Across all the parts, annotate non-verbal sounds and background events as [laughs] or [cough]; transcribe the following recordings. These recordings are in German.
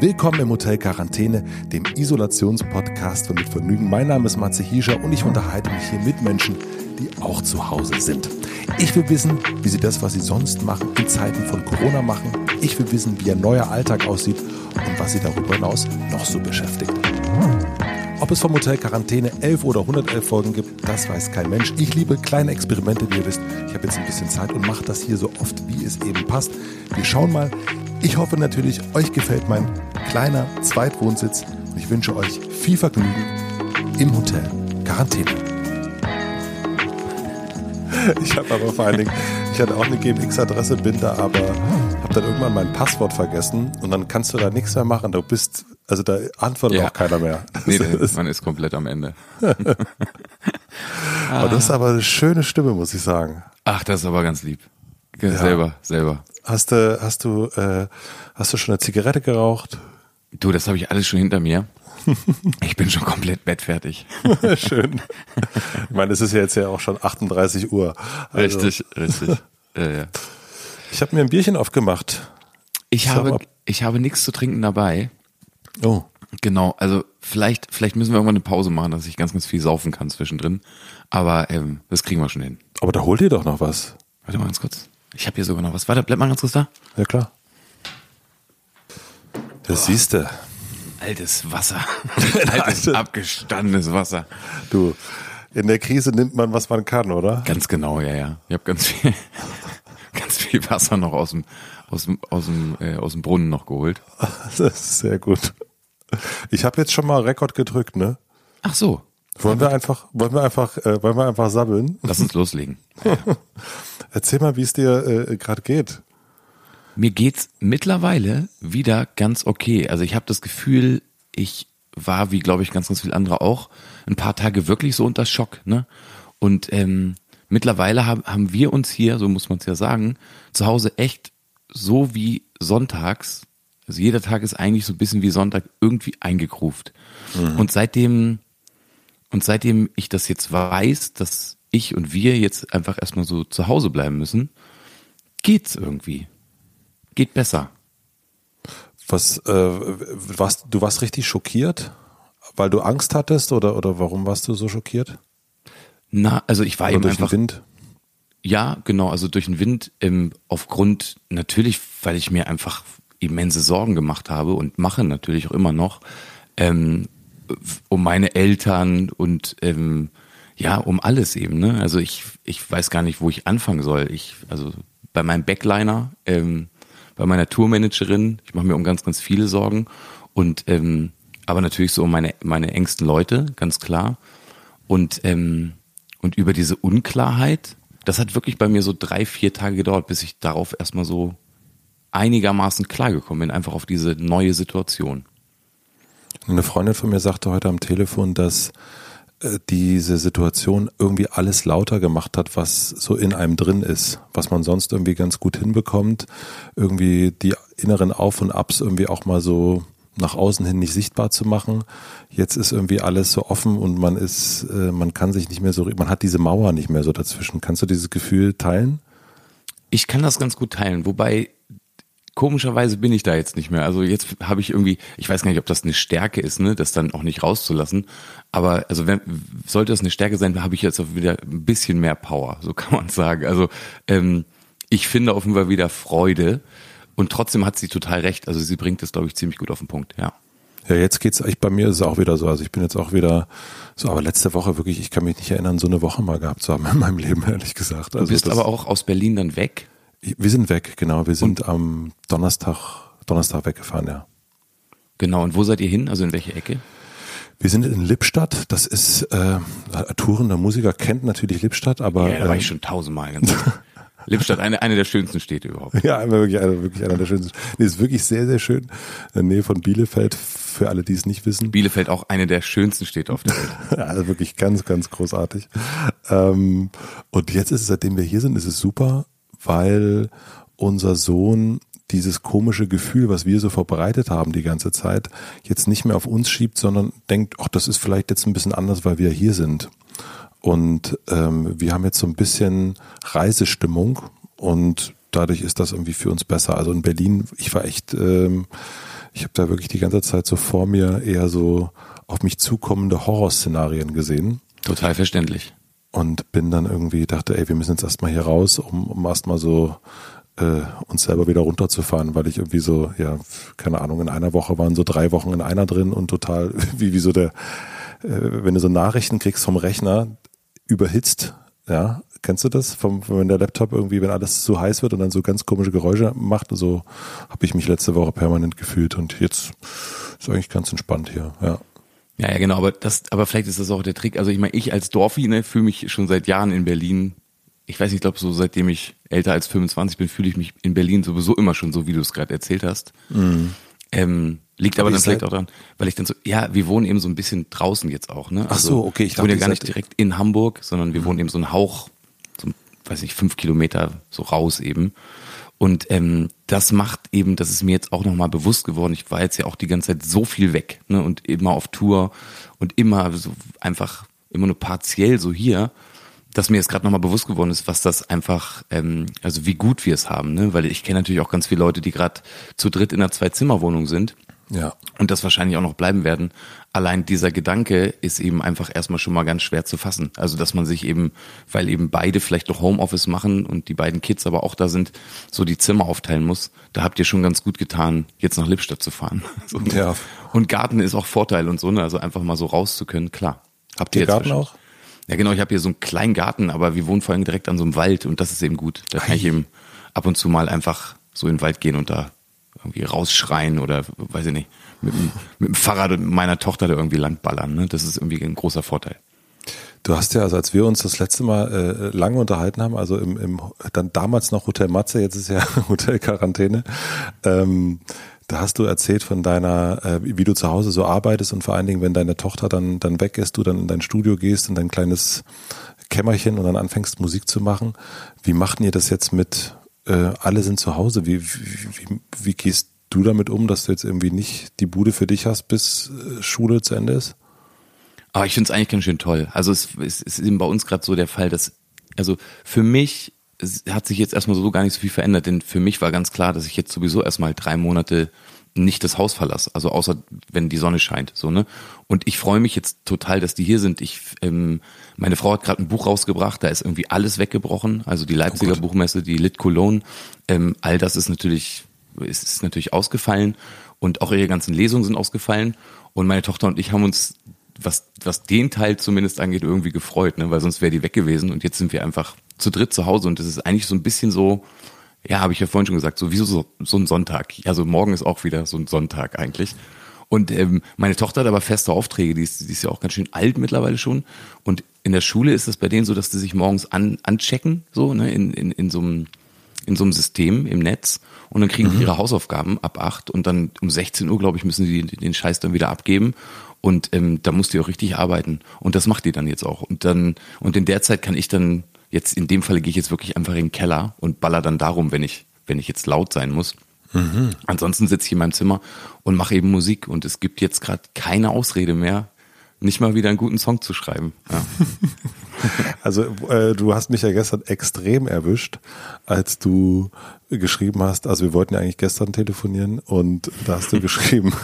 Willkommen im Hotel Quarantäne, dem Isolationspodcast von Mit Vergnügen. Mein Name ist Matze Hiescher und ich unterhalte mich hier mit Menschen, die auch zu Hause sind. Ich will wissen, wie sie das, was sie sonst machen, in Zeiten von Corona machen. Ich will wissen, wie ihr neuer Alltag aussieht und was sie darüber hinaus noch so beschäftigt. Ob es vom Hotel Quarantäne 11 oder 111 Folgen gibt, das weiß kein Mensch. Ich liebe kleine Experimente, wie ihr wisst. Ich habe jetzt ein bisschen Zeit und mache das hier so oft, wie es eben passt. Wir schauen mal. Ich hoffe natürlich, euch gefällt mein kleiner Zweitwohnsitz und ich wünsche euch viel Vergnügen im Hotel Quarantäne. [laughs] Ich habe aber vor allen Dingen, ich hatte auch eine GMX-Adresse, bin da aber, habe dann irgendwann mein Passwort vergessen und dann kannst du da nichts mehr machen. Du bist, also da antwortet Ja. auch keiner mehr. [laughs] Nee, ist- man ist komplett am Ende. [laughs] Aber das ist aber eine schöne Stimme, muss ich sagen. Ach, das ist aber ganz lieb. Ge- Selber, selber. Hast du, hast du, äh, hast du schon eine Zigarette geraucht? Du, das habe ich alles schon hinter mir. [laughs] Ich bin schon komplett bettfertig. [laughs] Schön. Ich meine, es ist ja jetzt ja auch schon 38 Uhr. Also, Richtig, richtig. Äh, ja. Ich habe mir ein Bierchen aufgemacht. Ich Sag habe, ich habe nichts zu trinken dabei. Oh. Genau, also vielleicht, vielleicht müssen wir irgendwann eine Pause machen, dass ich ganz, ganz viel saufen kann zwischendrin. Aber ähm, das kriegen wir schon hin. Aber da holt ihr doch noch was. Warte mal ganz kurz. Ich habe hier sogar noch was. Warte, bleib mal ganz kurz da. Ja, klar. Das siehst du. Altes Wasser. [laughs] Altes, abgestandenes Wasser. Du, in der Krise nimmt man, was man kann, oder? Ganz genau, ja, ja. Ich habe ganz viel, [laughs] ganz viel Wasser noch aus dem, aus dem, aus dem, äh, aus dem Brunnen noch geholt. [laughs] Das ist sehr gut. Ich habe jetzt schon mal Rekord gedrückt, ne? Ach so. Wollen wir einfach, wollen wir einfach, äh, wollen wir einfach sabbeln? Lass uns loslegen. Erzähl mal, wie es dir äh, gerade geht. Mir geht's mittlerweile wieder ganz okay. Also ich habe das Gefühl, ich war, wie glaube ich ganz, ganz viele andere auch, ein paar Tage wirklich so unter Schock. Ne? Und ähm, mittlerweile haben, haben wir uns hier, so muss man es ja sagen, zu Hause echt so wie sonntags, also jeder Tag ist eigentlich so ein bisschen wie Sonntag irgendwie eingegruft. Und seitdem, und seitdem ich das jetzt weiß, dass ich und wir jetzt einfach erstmal so zu Hause bleiben müssen, geht's irgendwie. Geht besser. Was, äh, warst, du warst richtig schockiert, weil du Angst hattest oder, oder warum warst du so schockiert? Na, also ich war Oder eben durch den einfach, Wind? ja, genau, also durch den Wind, ähm, aufgrund, natürlich, weil ich mir einfach immense Sorgen gemacht habe und mache natürlich auch immer noch, ähm, um meine Eltern und ähm, ja, um alles eben, ne? Also ich, ich weiß gar nicht, wo ich anfangen soll. Ich, also bei meinem Backliner, ähm, bei meiner Tourmanagerin, ich mache mir um ganz, ganz viele Sorgen. Und ähm, aber natürlich so um meine, meine engsten Leute, ganz klar. Und, ähm, und über diese Unklarheit, das hat wirklich bei mir so drei, vier Tage gedauert, bis ich darauf erstmal so einigermaßen klargekommen bin, einfach auf diese neue Situation. Eine Freundin von mir sagte heute am Telefon, dass diese Situation irgendwie alles lauter gemacht hat, was so in einem drin ist, was man sonst irgendwie ganz gut hinbekommt, irgendwie die inneren Auf und Abs irgendwie auch mal so nach außen hin nicht sichtbar zu machen. Jetzt ist irgendwie alles so offen und man ist, äh, man kann sich nicht mehr so, man hat diese Mauer nicht mehr so dazwischen. Kannst du dieses Gefühl teilen? Ich kann das ganz gut teilen, wobei komischerweise bin ich da jetzt nicht mehr. Also jetzt habe ich irgendwie, ich weiß gar nicht, ob das eine Stärke ist, ne, das dann auch nicht rauszulassen. Aber also wenn sollte es eine Stärke sein, habe ich jetzt auch wieder ein bisschen mehr Power, so kann man sagen. Also ähm, ich finde Fall wieder Freude und trotzdem hat sie total recht. Also sie bringt es, glaube ich, ziemlich gut auf den Punkt. Ja. Ja, jetzt geht's, ich, bei mir ist es auch wieder so. Also ich bin jetzt auch wieder so, aber letzte Woche wirklich, ich kann mich nicht erinnern, so eine Woche mal gehabt zu haben [laughs] in meinem Leben, ehrlich gesagt. Du Also bist das- aber auch aus Berlin dann weg. Wir sind weg, genau. Wir sind am Donnerstag, Donnerstag weggefahren, ja. Genau. Und wo seid ihr hin? Also in welche Ecke? Wir sind in Lippstadt. Das ist, äh, tourender Musiker kennt natürlich Lippstadt, aber Ja, da war äh, ich schon tausendmal. Ganz. [laughs] Lippstadt, eine, eine der schönsten Städte überhaupt. ja, wirklich einer, wirklich einer der schönsten. Nee, ist wirklich sehr, sehr schön. In der Nähe von Bielefeld, für alle, die es nicht wissen. Bielefeld auch eine der schönsten Städte auf der Welt. [laughs] Also wirklich ganz, ganz großartig. Ähm, und jetzt ist es, seitdem wir hier sind, ist es super, weil unser Sohn dieses komische Gefühl, was wir so verbreitet haben die ganze Zeit, jetzt nicht mehr auf uns schiebt, sondern denkt, ach, das ist vielleicht jetzt ein bisschen anders, weil wir hier sind. Und ähm, wir haben jetzt so ein bisschen Reisestimmung und dadurch ist das irgendwie für uns besser. Also in Berlin, ich war echt, ähm, ich habe da wirklich die ganze Zeit so vor mir eher so auf mich zukommende Horrorszenarien gesehen. Total verständlich. Und bin dann irgendwie, dachte, ey, wir müssen jetzt erstmal hier raus, um, um erstmal so äh, uns selber wieder runterzufahren, weil ich irgendwie so, ja, keine Ahnung, in einer Woche waren so drei Wochen in einer drin und total, [laughs] wie, wie so der, äh, wenn du so Nachrichten kriegst vom Rechner, überhitzt, ja, kennst du das? Vom, wenn der Laptop irgendwie, wenn alles zu heiß wird und dann so ganz komische Geräusche macht, so habe ich mich letzte Woche permanent gefühlt und jetzt ist eigentlich ganz entspannt hier, ja. Ja, ja, genau, aber das, aber vielleicht ist das auch der Trick. Also ich meine, ich als Dorfi, ne, fühle mich schon seit Jahren in Berlin. Ich weiß nicht, ich glaube, so seitdem ich älter als 25 bin, fühle ich mich in Berlin sowieso immer schon so, wie du es gerade erzählt hast. Mhm. Ähm, liegt aber, aber dann vielleicht auch daran, weil ich dann so, ja, wir wohnen eben so ein bisschen draußen jetzt auch, ne? Also, Ach so, okay. Ich wohne ja gar nicht direkt in Hamburg, sondern wir mhm. wohnen eben so einen Hauch, so, weiß nicht, fünf Kilometer so raus eben. Und ähm, das macht eben, das ist mir jetzt auch nochmal bewusst geworden. Ich war jetzt ja auch die ganze Zeit so viel weg ne, und immer auf Tour und immer so einfach immer nur partiell so hier, dass mir jetzt gerade nochmal bewusst geworden ist, was das einfach, ähm, also wie gut wir es haben. Ne? Weil ich kenne natürlich auch ganz viele Leute, die gerade zu dritt in einer Zwei-Zimmer-Wohnung sind ja. Und das wahrscheinlich auch noch bleiben werden. Allein dieser Gedanke ist eben einfach erstmal schon mal ganz schwer zu fassen. Also, dass man sich eben, weil eben beide vielleicht noch Homeoffice machen und die beiden Kids aber auch da sind, so die Zimmer aufteilen muss. Da habt ihr schon ganz gut getan, jetzt nach Lippstadt zu fahren. [laughs] So. Ja. Und Garten ist auch Vorteil und so, ne? Also einfach mal so raus zu können, klar. Habt ihr jetzt Garten auch? Ja, genau, ich habe hier so einen kleinen Garten, aber wir wohnen vor allem direkt an so einem Wald und das ist eben gut. Da kann ich eben ab und zu mal einfach so in den Wald gehen und da irgendwie rausschreien oder weiß ich nicht, mit, mit dem Fahrrad meiner Tochter da irgendwie langballern. Ne? Das ist irgendwie ein großer Vorteil. Du hast ja, also als wir uns das letzte Mal äh, lange unterhalten haben, also im, im dann damals noch Hotel Matze, jetzt ist ja [laughs] Hotel Quarantäne, ähm, da hast du erzählt von deiner, äh, wie du zu Hause so arbeitest und vor allen Dingen, wenn deine Tochter dann, dann weg ist, du dann in dein Studio gehst, in dein kleines Kämmerchen und dann anfängst Musik zu machen. Wie machten ihr das jetzt mit äh, alle sind zu Hause. Wie, wie, wie, gehst du damit um, dass du jetzt irgendwie nicht die Bude für dich hast, bis äh, Schule zu Ende ist? Aber ich finde es eigentlich ganz schön toll. Also es, es, es ist eben bei uns gerade so der Fall, dass, also für mich hat sich jetzt erstmal so gar nicht so viel verändert, denn für mich war ganz klar, dass ich jetzt sowieso erstmal drei Monate nicht das Haus verlasse, also außer wenn die Sonne scheint, so ne. Und ich freue mich jetzt total, dass die hier sind. Ich, ähm, meine Frau hat gerade ein Buch rausgebracht, da ist irgendwie alles weggebrochen, also die Leipziger oh Buchmesse, die Lit Cologne, ähm, all das ist natürlich, ist, ist natürlich ausgefallen und auch ihre ganzen Lesungen sind ausgefallen. Und meine Tochter und ich haben uns was, was den Teil zumindest angeht, irgendwie gefreut, ne? weil sonst wäre die weg gewesen und jetzt sind wir einfach zu dritt zu Hause und das ist eigentlich so ein bisschen so, ja, habe ich ja vorhin schon gesagt, so wie so, so ein Sonntag. Also morgen ist auch wieder so ein Sonntag eigentlich. Und ähm, meine Tochter hat aber feste Aufträge, die ist, die ist ja auch ganz schön alt mittlerweile schon. Und in der Schule ist es bei denen so, dass die sich morgens an, anchecken, so, ne, in, in, in so einem in so einem System im Netz und dann kriegen mhm. die ihre Hausaufgaben ab acht und dann um 16 Uhr, glaube ich, müssen sie den Scheiß dann wieder abgeben und ähm, da muss die auch richtig arbeiten und das macht die dann jetzt auch und dann und in der Zeit kann ich dann Jetzt in dem Falle gehe ich jetzt wirklich einfach in den Keller und baller dann darum, wenn ich, wenn ich jetzt laut sein muss. Mhm. Ansonsten sitze ich in meinem Zimmer und mache eben Musik und es gibt jetzt gerade keine Ausrede mehr, nicht mal wieder einen guten Song zu schreiben. Ja. [laughs] Also äh, du hast mich ja gestern extrem erwischt, als du geschrieben hast, also wir wollten ja eigentlich gestern telefonieren und da hast du [laughs] geschrieben,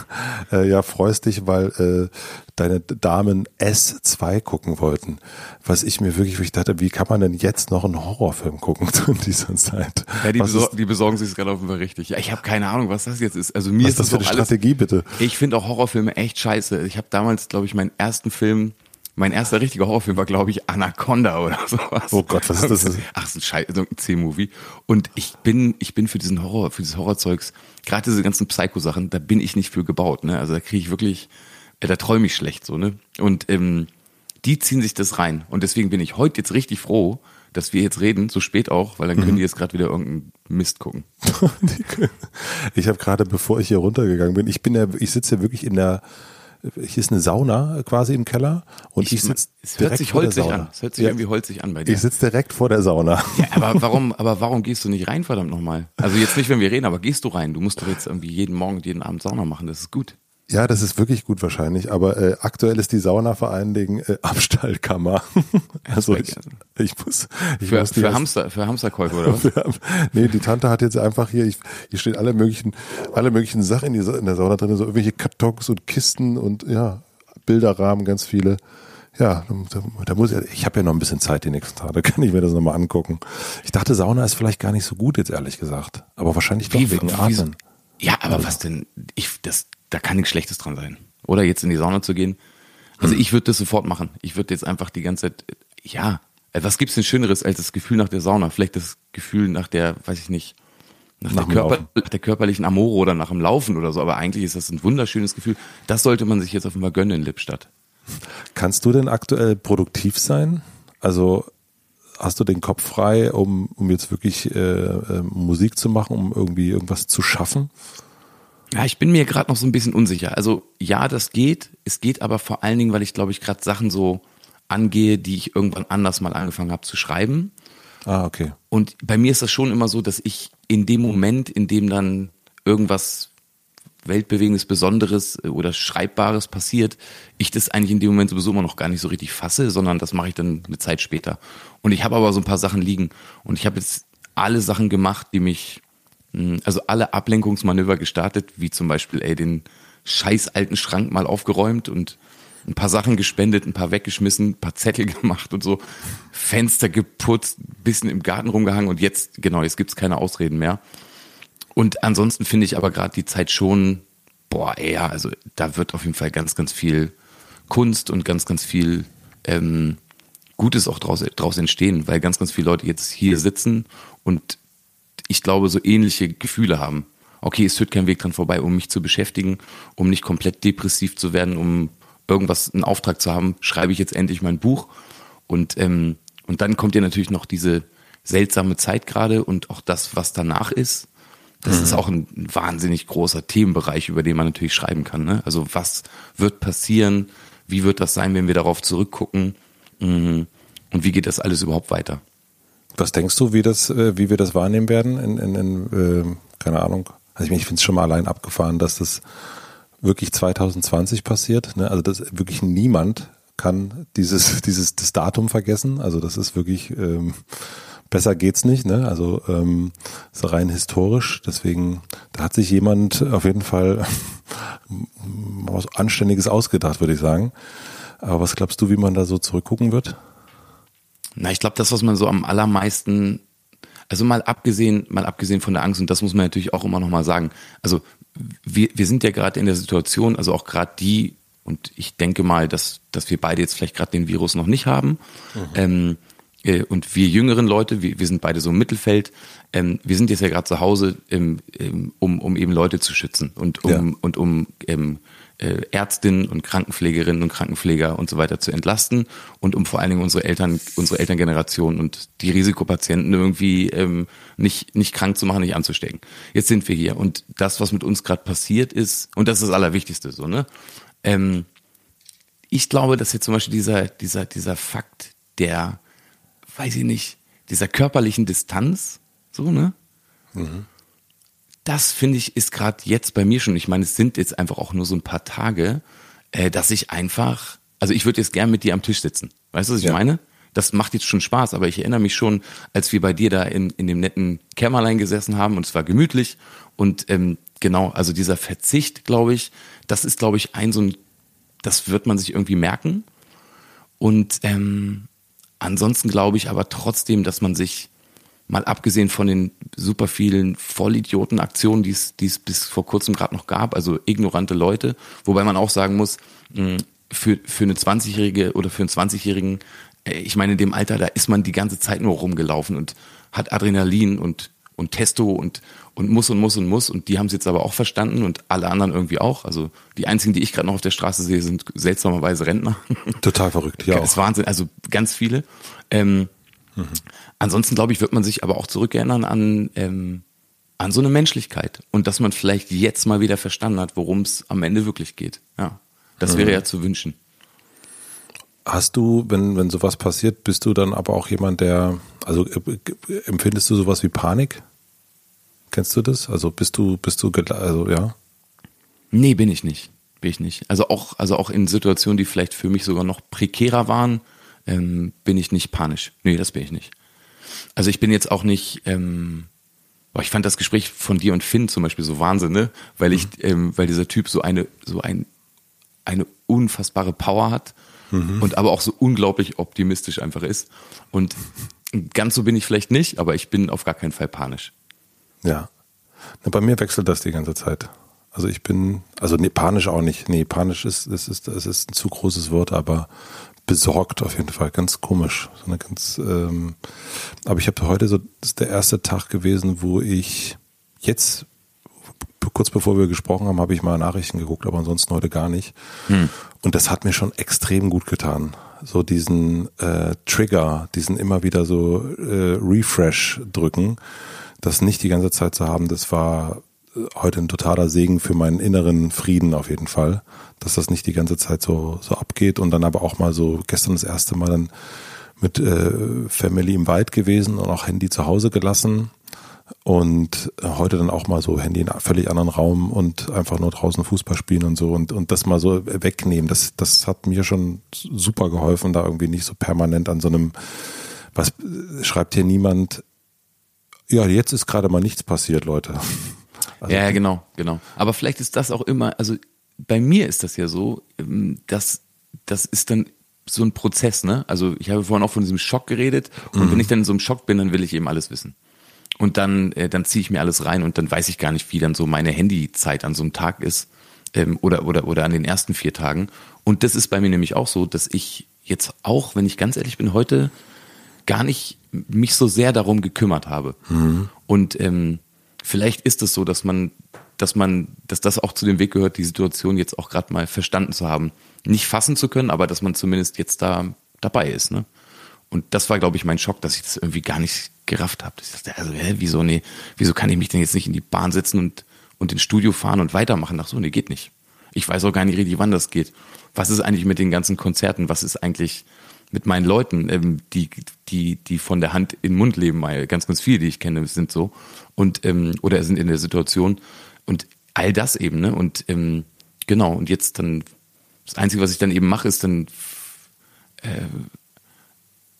äh, ja, freust dich, weil äh, deine Damen S2 gucken wollten. Was ich mir wirklich, ich dachte, wie kann man denn jetzt noch einen Horrorfilm gucken in dieser Zeit? Ja, die, besor die besorgen sich gerade offenbar richtig. Ja, ich habe keine Ahnung, was das jetzt ist. Also mir was ist das für eine Strategie, bitte? Ich finde auch Horrorfilme echt scheiße. Ich habe damals, glaube ich, meinen ersten Film mein erster richtiger Horrorfilm war, glaube ich, Anaconda oder sowas. Oh Gott, was ist das? Ach, so ein Scheiß, so ein C-Movie. Und ich bin, ich bin für diesen Horror, für dieses Horrorzeugs, gerade diese ganzen Psycho-Sachen, da bin ich nicht für gebaut, ne? Also da kriege ich wirklich, äh, da träume ich schlecht, so, ne? Und ähm, die ziehen sich das rein. Und deswegen bin ich heute jetzt richtig froh, dass wir jetzt reden, so spät auch, weil dann können mhm. die jetzt gerade wieder irgendeinen Mist gucken. [laughs] ich habe gerade, bevor ich hier runtergegangen bin, ich bin ja, ich sitze ja wirklich in der hier ist eine Sauna quasi im Keller und ich, ich sitze Es hört sich holzig an. Es hört sich ja, irgendwie holzig an bei dir. Ich sitze direkt vor der Sauna. Ja, aber warum, aber warum gehst du nicht rein, verdammt nochmal? Also jetzt nicht, wenn wir reden, aber gehst du rein? Du musst doch jetzt irgendwie jeden Morgen und jeden Abend Sauna machen, das ist gut. Ja, das ist wirklich gut wahrscheinlich, aber äh, aktuell ist die Sauna vor allen Dingen äh, Abstallkammer. [laughs] also ich, ich muss, ich für, muss für Hamster, für Hamsterkäufe [laughs] oder was? nee, die Tante hat jetzt einfach hier, ich, hier stehen alle möglichen, alle möglichen Sachen in, die, in der Sauna drin, so irgendwelche Kartons und Kisten und ja, Bilderrahmen, ganz viele. Ja, da, da muss ich, ich habe ja noch ein bisschen Zeit die nächsten Tage, da [laughs] kann ich mir das nochmal angucken. Ich dachte, Sauna ist vielleicht gar nicht so gut jetzt ehrlich gesagt, aber wahrscheinlich doch wie, wegen Atmen. Ja, aber was denn? Ich, das, da kann nichts Schlechtes dran sein. Oder jetzt in die Sauna zu gehen. Also hm. ich würde das sofort machen. Ich würde jetzt einfach die ganze Zeit, ja, was gibt's denn Schöneres als das Gefühl nach der Sauna? Vielleicht das Gefühl nach der, weiß ich nicht, nach, nach, der, Körper, nach der, körperlichen Amore oder nach dem Laufen oder so. Aber eigentlich ist das ein wunderschönes Gefühl. Das sollte man sich jetzt auf einmal gönnen in Lippstadt. Kannst du denn aktuell produktiv sein? Also hast du den Kopf frei, um, um jetzt wirklich äh, äh, Musik zu machen, um irgendwie irgendwas zu schaffen? Ja, ich bin mir gerade noch so ein bisschen unsicher. Also ja, das geht. Es geht aber vor allen Dingen, weil ich glaube ich gerade Sachen so angehe, die ich irgendwann anders mal angefangen habe zu schreiben. Ah, okay. Und bei mir ist das schon immer so, dass ich in dem Moment, in dem dann irgendwas weltbewegendes, Besonderes äh, oder Schreibbares passiert, ich das eigentlich in dem Moment sowieso immer noch gar nicht so richtig fasse, sondern das mache ich dann eine Zeit später. Und ich habe aber so ein paar Sachen liegen und ich habe jetzt alle Sachen gemacht, die mich, also alle Ablenkungsmanöver gestartet, wie zum Beispiel, ey, den scheiß alten Schrank mal aufgeräumt und ein paar Sachen gespendet, ein paar weggeschmissen, ein paar Zettel [laughs] gemacht und so, Fenster geputzt, bisschen im Garten rumgehangen und jetzt, genau, jetzt gibt's keine Ausreden mehr. Und ansonsten finde ich aber gerade die Zeit schon, boah, ja, also da wird auf jeden Fall ganz, ganz viel Kunst und ganz, ganz viel ähm, Gutes auch draus, draus entstehen, weil ganz, ganz viele Leute jetzt hier sitzen und ich glaube, so ähnliche Gefühle haben. Okay, es führt kein Weg dran vorbei, um mich zu beschäftigen, um nicht komplett depressiv zu werden, um irgendwas, einen Auftrag zu haben, schreibe ich jetzt endlich mein Buch. Und, ähm, und dann kommt ja natürlich noch diese seltsame Zeit gerade und auch das, was danach ist. Das mhm. ist auch ein wahnsinnig großer Themenbereich, über den man natürlich schreiben kann. Ne? Also was wird passieren? Wie wird das sein, wenn wir darauf zurückgucken? Mhm. Und wie geht das alles überhaupt weiter? Was denkst du, wie das, äh, wie wir das wahrnehmen werden? In, in, in äh, keine Ahnung. Also ich, ich finde es schon mal allein abgefahren, dass das wirklich 2020 passiert. Ne? Also dass wirklich niemand kann dieses [laughs] dieses das Datum vergessen. Also das ist wirklich ähm, besser geht's nicht, ne? Also ähm, so rein historisch. Deswegen, da hat sich jemand auf jeden Fall [laughs] was Anständiges ausgedacht, würde ich sagen. Aber was glaubst du, wie man da so zurückgucken wird? Na, ich glaube, das, was man so am allermeisten, also mal abgesehen, mal abgesehen von der Angst, und das muss man natürlich auch immer noch mal sagen. Also wir, wir sind ja gerade in der Situation, also auch gerade die, und ich denke mal, dass, dass wir beide jetzt vielleicht gerade den Virus noch nicht haben. Mhm. Ähm, äh, und wir jüngeren Leute, wir, wir sind beide so im Mittelfeld, ähm, wir sind jetzt ja gerade zu Hause, ähm, um, um eben Leute zu schützen und um, ja. und um ähm, äh, Ärztinnen und Krankenpflegerinnen und Krankenpfleger und so weiter zu entlasten und um vor allen Dingen unsere Eltern, unsere Elterngeneration und die Risikopatienten irgendwie ähm, nicht, nicht krank zu machen, nicht anzustecken. Jetzt sind wir hier und das, was mit uns gerade passiert ist, und das ist das Allerwichtigste, so, ne? Ähm, ich glaube, dass jetzt zum Beispiel dieser, dieser, dieser Fakt der weiß ich nicht, dieser körperlichen Distanz, so, ne? Mhm. Das finde ich ist gerade jetzt bei mir schon, ich meine, es sind jetzt einfach auch nur so ein paar Tage, äh, dass ich einfach, also ich würde jetzt gern mit dir am Tisch sitzen. Weißt du, was ich ja. meine? Das macht jetzt schon Spaß, aber ich erinnere mich schon, als wir bei dir da in, in dem netten Kämmerlein gesessen haben und es war gemütlich und ähm, genau, also dieser Verzicht, glaube ich, das ist, glaube ich, ein so ein, das wird man sich irgendwie merken. Und ähm, Ansonsten glaube ich aber trotzdem, dass man sich mal abgesehen von den super vielen Vollidioten-Aktionen, die es, die es bis vor kurzem gerade noch gab, also ignorante Leute, wobei man auch sagen muss, hm, für, für eine 20-Jährige oder für einen 20-Jährigen, äh, ich meine, in dem Alter, da ist man die ganze Zeit nur rumgelaufen und hat Adrenalin und, und Testo und, und muss und muss und muss und die haben es jetzt aber auch verstanden und alle anderen irgendwie auch. Also die einzigen, die ich gerade noch auf der Straße sehe, sind seltsamerweise Rentner. Total verrückt, ja. [laughs] Das ist Wahnsinn, also ganz viele. Ähm, mhm. Ansonsten glaube ich, wird man sich aber auch zurückerinnern an ähm, an so eine Menschlichkeit und dass man vielleicht jetzt mal wieder verstanden hat, worum es am Ende wirklich geht. Ja, das mhm. wäre ja zu wünschen. Hast du, wenn wenn sowas passiert, bist du dann aber auch jemand, der also äh, empfindest du sowas wie Panik? Kennst du das? Also bist du, bist du, also ja? Nee, bin ich nicht. bin ich nicht. Also auch, also auch in Situationen, die vielleicht für mich sogar noch prekärer waren, ähm, bin ich nicht panisch. Nee, das bin ich nicht. Also ich bin jetzt auch nicht, ähm, boah, ich fand das Gespräch von dir und Finn zum Beispiel so Wahnsinn, ne? Weil ich, mhm. ähm, weil dieser Typ so eine, so ein, eine unfassbare Power hat mhm. und aber auch so unglaublich optimistisch einfach ist. Und ganz so bin ich vielleicht nicht, aber ich bin auf gar keinen Fall panisch. Ja. Na, bei mir wechselt das die ganze Zeit. Also ich bin, also nee, panisch auch nicht. Nee, panisch ist, ist, ist, ist, ist ein zu großes Wort, aber besorgt auf jeden Fall. Ganz komisch. So eine ganz, ähm, aber ich habe heute so, das ist der erste Tag gewesen, wo ich jetzt, kurz bevor wir gesprochen haben, habe ich mal Nachrichten geguckt, aber ansonsten heute gar nicht. Hm. Und das hat mir schon extrem gut getan. So diesen äh, Trigger, diesen immer wieder so äh, Refresh drücken, das nicht die ganze Zeit zu haben, das war heute ein totaler Segen für meinen inneren Frieden auf jeden Fall, dass das nicht die ganze Zeit so, so abgeht und dann aber auch mal so gestern das erste Mal dann mit äh, Family im Wald gewesen und auch Handy zu Hause gelassen und heute dann auch mal so Handy in einem völlig anderen Raum und einfach nur draußen Fußball spielen und so und, und das mal so wegnehmen. Das, das hat mir schon super geholfen, da irgendwie nicht so permanent an so einem, was schreibt hier niemand, ja, jetzt ist gerade mal nichts passiert, Leute. Also ja, ja, genau, genau. Aber vielleicht ist das auch immer, also bei mir ist das ja so, ähm, dass das ist dann so ein Prozess, ne? Also ich habe vorhin auch von diesem Schock geredet und mhm. wenn ich dann in so einem Schock bin, dann will ich eben alles wissen. Und dann, äh, dann ziehe ich mir alles rein und dann weiß ich gar nicht, wie dann so meine Handyzeit an so einem Tag ist ähm, oder, oder, oder an den ersten vier Tagen. Und das ist bei mir nämlich auch so, dass ich jetzt auch, wenn ich ganz ehrlich bin, heute gar nicht mich so sehr darum gekümmert habe. Mhm. Und ähm, vielleicht ist es so, dass man, dass man, dass das auch zu dem Weg gehört, die Situation jetzt auch gerade mal verstanden zu haben. Nicht fassen zu können, aber dass man zumindest jetzt da dabei ist. Ne? Und das war, glaube ich, mein Schock, dass ich das irgendwie gar nicht gerafft habe. Ich dachte, also, hä, wieso, nee, wieso kann ich mich denn jetzt nicht in die Bahn setzen und, und ins Studio fahren und weitermachen? Ach so, nee, geht nicht. Ich weiß auch gar nicht richtig, wann das geht. Was ist eigentlich mit den ganzen Konzerten? Was ist eigentlich mit meinen Leuten, ähm, die, die, die von der Hand in den Mund leben, ganz, ganz viele, die ich kenne, sind so und ähm, oder sind in der Situation und all das eben, ne? Und ähm, genau, und jetzt dann, das Einzige, was ich dann eben mache, ist dann äh,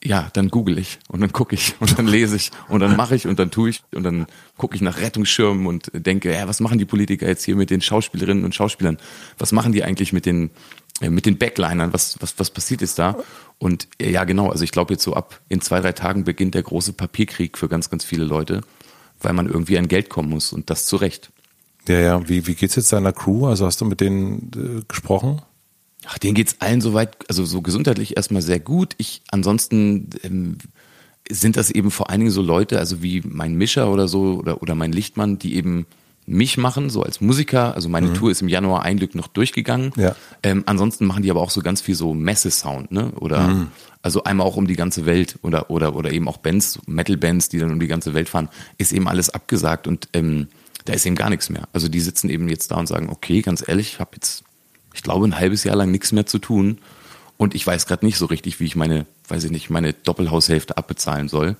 ja, dann google ich und dann gucke ich und dann lese ich und dann mache ich und dann tue ich und dann gucke ich nach Rettungsschirmen und denke, ja, was machen die Politiker jetzt hier mit den Schauspielerinnen und Schauspielern? Was machen die eigentlich mit den mit den Backlinern? Was was was passiert ist da? Und äh, ja, genau, also ich glaube jetzt so ab in zwei drei Tagen beginnt der große Papierkrieg für ganz ganz viele Leute weil man irgendwie an Geld kommen muss und das zu Recht. Ja, ja. Wie, wie geht's jetzt deiner Crew? Also hast du mit denen äh, gesprochen? Ach, denen geht's allen soweit, also so gesundheitlich erstmal sehr gut. Ich ansonsten ähm, sind das eben vor allen Dingen so Leute, also wie mein Mischer oder so oder, oder mein Lichtmann, die eben mich machen, so als Musiker. Also meine mhm. Tour ist im Januar ein Glück noch durchgegangen. Ja. Ähm, ansonsten machen die aber auch so ganz viel so Messe-Sound, ne? Oder mhm. also einmal auch um die ganze Welt oder oder oder eben auch Bands, Metal-Bands, die dann um die ganze Welt fahren, ist eben alles abgesagt und ähm, da ist eben gar nichts mehr. Also die sitzen eben jetzt da und sagen, okay, ganz ehrlich, ich habe jetzt, ich glaube, ein halbes Jahr lang nichts mehr zu tun und ich weiß gerade nicht so richtig, wie ich meine, weiß ich nicht, meine Doppelhaushälfte abbezahlen soll.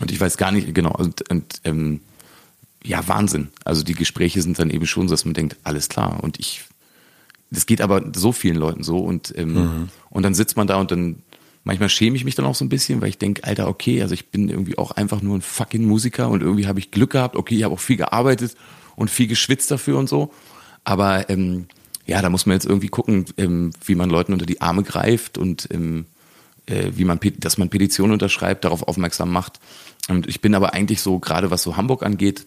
Und ich weiß gar nicht, genau, und, und ähm, ja, Wahnsinn. Also die Gespräche sind dann eben schon so, dass man denkt, alles klar. Und ich, das geht aber so vielen Leuten so und, ähm, mhm. und dann sitzt man da und dann, manchmal schäme ich mich dann auch so ein bisschen, weil ich denke, Alter, okay, also ich bin irgendwie auch einfach nur ein fucking Musiker und irgendwie habe ich Glück gehabt, okay, ich habe auch viel gearbeitet und viel geschwitzt dafür und so. Aber ähm, ja, da muss man jetzt irgendwie gucken, ähm, wie man Leuten unter die Arme greift und ähm, äh, wie man, dass man Petitionen unterschreibt, darauf aufmerksam macht. Und ich bin aber eigentlich so, gerade was so Hamburg angeht,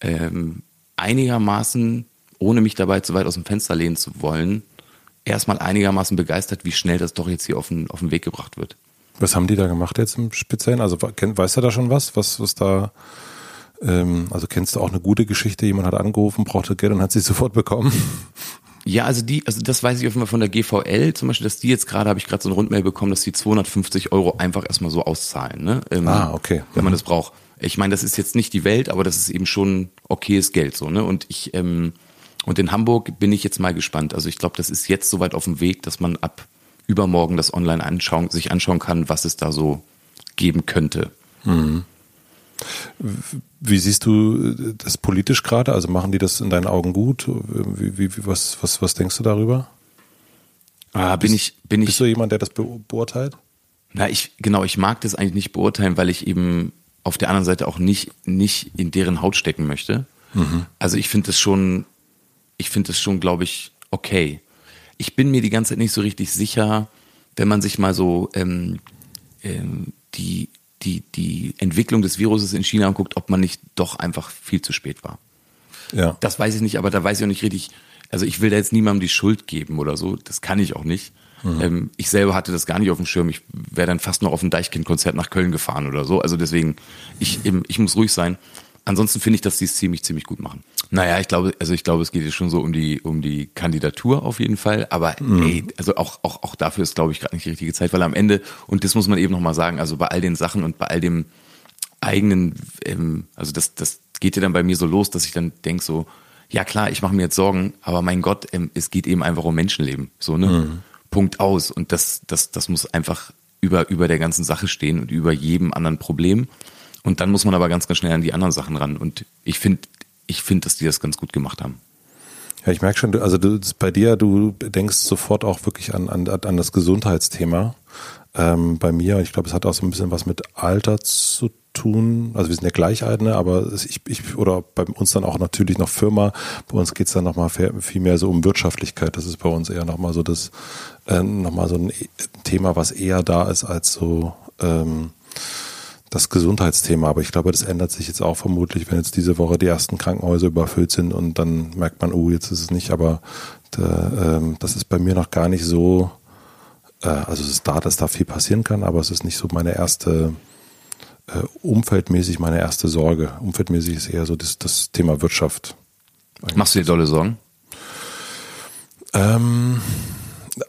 ähm, einigermaßen, ohne mich dabei zu weit aus dem Fenster lehnen zu wollen, erstmal einigermaßen begeistert, wie schnell das doch jetzt hier auf den, auf den Weg gebracht wird. Was haben die da gemacht jetzt im Speziellen? Also weißt du da schon was, was, was da, ähm, also kennst du auch eine gute Geschichte, jemand hat angerufen, brauchte Geld und hat sie [laughs] sofort bekommen? Ja, also die, also das weiß ich auf jeden Fall von der GVL zum Beispiel, dass die jetzt gerade, habe ich gerade so ein Rundmail bekommen, dass die 250 Euro einfach erstmal so auszahlen, ne? Ähm, ah, okay. Wenn man mhm. das braucht. Ich meine, das ist jetzt nicht die Welt, aber das ist eben schon okayes Geld so, ne? Und ich ähm, und in Hamburg bin ich jetzt mal gespannt. Also ich glaube, das ist jetzt soweit auf dem Weg, dass man ab übermorgen das online anschauen, sich anschauen kann, was es da so geben könnte. Mhm. Wie siehst du das politisch gerade? Also machen die das in deinen Augen gut? Wie, wie, was, was, was denkst du darüber? Ah, bin bist, ich, bin ich. Bist du jemand, der das beurteilt? Na, ich, genau, ich mag das eigentlich nicht beurteilen, weil ich eben auf der anderen Seite auch nicht, nicht in deren Haut stecken möchte. Mhm. Also ich finde das schon, ich finde das schon, glaube ich, okay. Ich bin mir die ganze Zeit nicht so richtig sicher, wenn man sich mal so ähm, ähm, die, die, die Entwicklung des Viruses in China anguckt, ob man nicht doch einfach viel zu spät war. Ja. Das weiß ich nicht, aber da weiß ich auch nicht richtig. Also ich will da jetzt niemandem die Schuld geben oder so. Das kann ich auch nicht. Mhm. Ähm, ich selber hatte das gar nicht auf dem Schirm. Ich wäre dann fast noch auf ein Deichkind-Konzert nach Köln gefahren oder so. Also deswegen, ich, ich muss ruhig sein. Ansonsten finde ich, dass die es ziemlich, ziemlich gut machen. Naja, ich glaube, also ich glaube, es geht jetzt schon so um die, um die Kandidatur auf jeden Fall. Aber mhm. ey, also auch, auch, auch dafür ist, glaube ich, gerade nicht die richtige Zeit, weil am Ende, und das muss man eben nochmal sagen, also bei all den Sachen und bei all dem eigenen, ähm, also das, das geht ja dann bei mir so los, dass ich dann denke so, ja klar, ich mache mir jetzt Sorgen, aber mein Gott, ähm, es geht eben einfach um Menschenleben. So, ne? Mhm. Punkt aus. Und das, das, das muss einfach über, über der ganzen Sache stehen und über jedem anderen Problem. Und dann muss man aber ganz, ganz schnell an die anderen Sachen ran. Und ich finde, ich finde, dass die das ganz gut gemacht haben. Ja, ich merke schon, also du, bei dir, du denkst sofort auch wirklich an, an, an das Gesundheitsthema. Ähm, bei mir, ich glaube, es hat auch so ein bisschen was mit Alter zu tun. Also wir sind ja Gleicheigene, aber ich, ich oder bei uns dann auch natürlich noch Firma. Bei uns geht es dann nochmal viel mehr so um Wirtschaftlichkeit. Das ist bei uns eher nochmal so das, äh, nochmal so ein Thema, was eher da ist als so ähm, das Gesundheitsthema. Aber ich glaube, das ändert sich jetzt auch vermutlich, wenn jetzt diese Woche die ersten Krankenhäuser überfüllt sind und dann merkt man, oh, jetzt ist es nicht. Aber da, ähm, das ist bei mir noch gar nicht so. Äh, also es ist da, dass da viel passieren kann, aber es ist nicht so meine erste äh, umfeldmäßig meine erste Sorge. Umfeldmäßig ist eher so das, das Thema Wirtschaft. Machst du dir dolle Sorgen? Ähm,